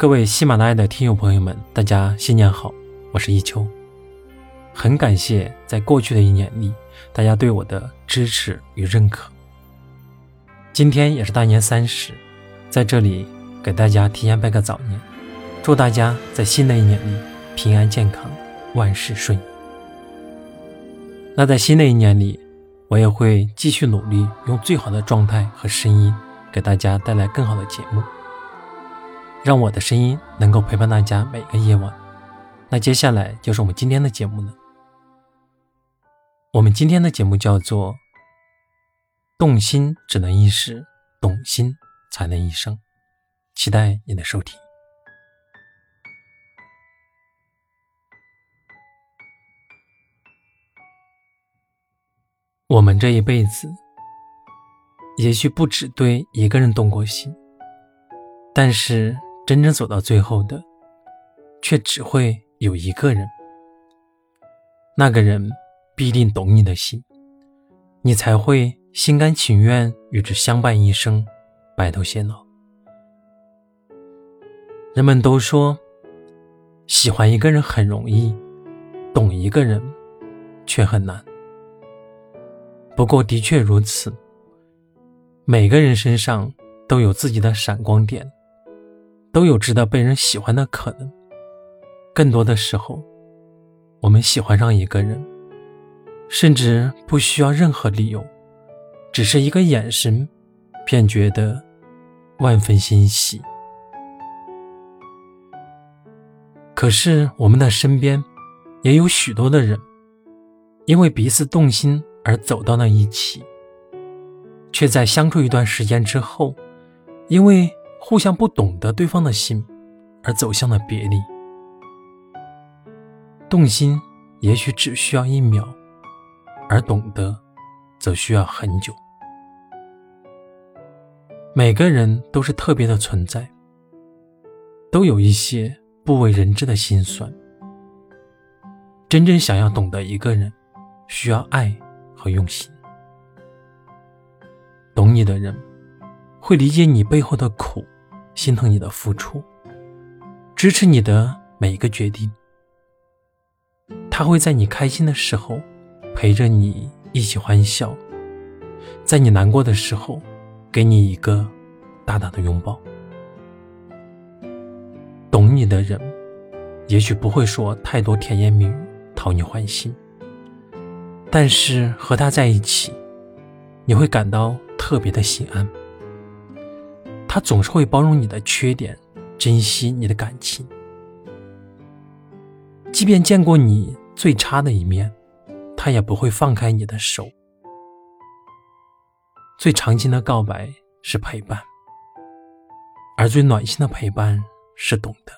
各位喜马拉雅的听友朋友们，大家新年好，我是一秋。很感谢在过去的一年里，大家对我的支持与认可。今天也是大年三十，在这里给大家提前拜个早年，祝大家在新的一年里平安健康，万事顺意。那在新的一年里，我也会继续努力，用最好的状态和声音，给大家带来更好的节目。让我的声音能够陪伴大家每个夜晚。那接下来就是我们今天的节目了。我们今天的节目叫做“动心只能一时，懂心才能一生”，期待你的收听。我们这一辈子，也许不只对一个人动过心，但是。真正走到最后的，却只会有一个人。那个人必定懂你的心，你才会心甘情愿与之相伴一生，白头偕老。人们都说，喜欢一个人很容易，懂一个人却很难。不过，的确如此，每个人身上都有自己的闪光点。都有值得被人喜欢的可能。更多的时候，我们喜欢上一个人，甚至不需要任何理由，只是一个眼神，便觉得万分欣喜。可是我们的身边也有许多的人，因为彼此动心而走到了一起，却在相处一段时间之后，因为。互相不懂得对方的心，而走向了别离。动心也许只需要一秒，而懂得则需要很久。每个人都是特别的存在，都有一些不为人知的心酸。真正想要懂得一个人，需要爱和用心。懂你的人。会理解你背后的苦，心疼你的付出，支持你的每一个决定。他会在你开心的时候陪着你一起欢笑，在你难过的时候给你一个大大的拥抱。懂你的人，也许不会说太多甜言蜜语讨你欢心，但是和他在一起，你会感到特别的心安。他总是会包容你的缺点，珍惜你的感情，即便见过你最差的一面，他也不会放开你的手。最长情的告白是陪伴，而最暖心的陪伴是懂得。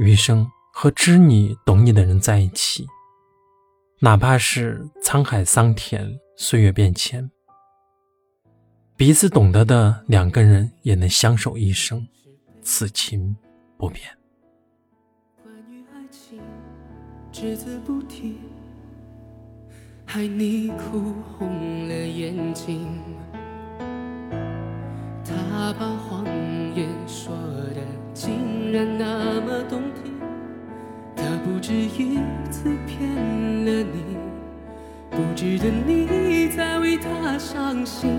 余生和知你懂你的人在一起，哪怕是沧海桑田，岁月变迁。彼此懂得的两个人也能相守一生，此情不变。关于爱情，只字不提，害你哭红了眼睛。他把谎言说的竟然那么动听，他不止一次骗了你，不值得你再为他伤心。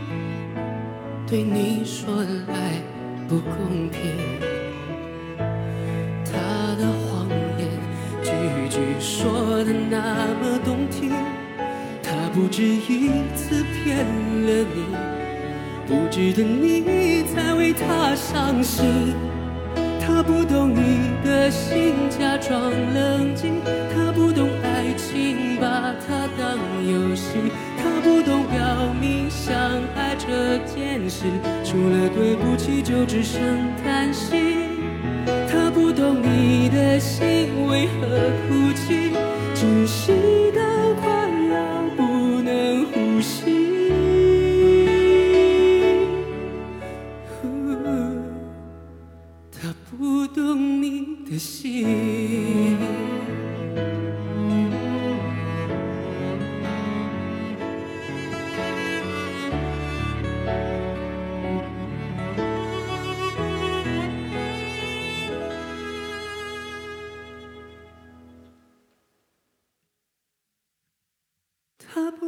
对你说的爱不公平，他的谎言句句说的那么动听，他不止一次骗了你，不值得你再为他伤心。他不懂你的心，假装冷静。他不懂爱情，把它当游戏。不懂表明相爱这件事，除了对不起就只剩叹息。他不懂你的心为何哭泣，只是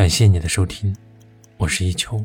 感谢你的收听，我是一秋，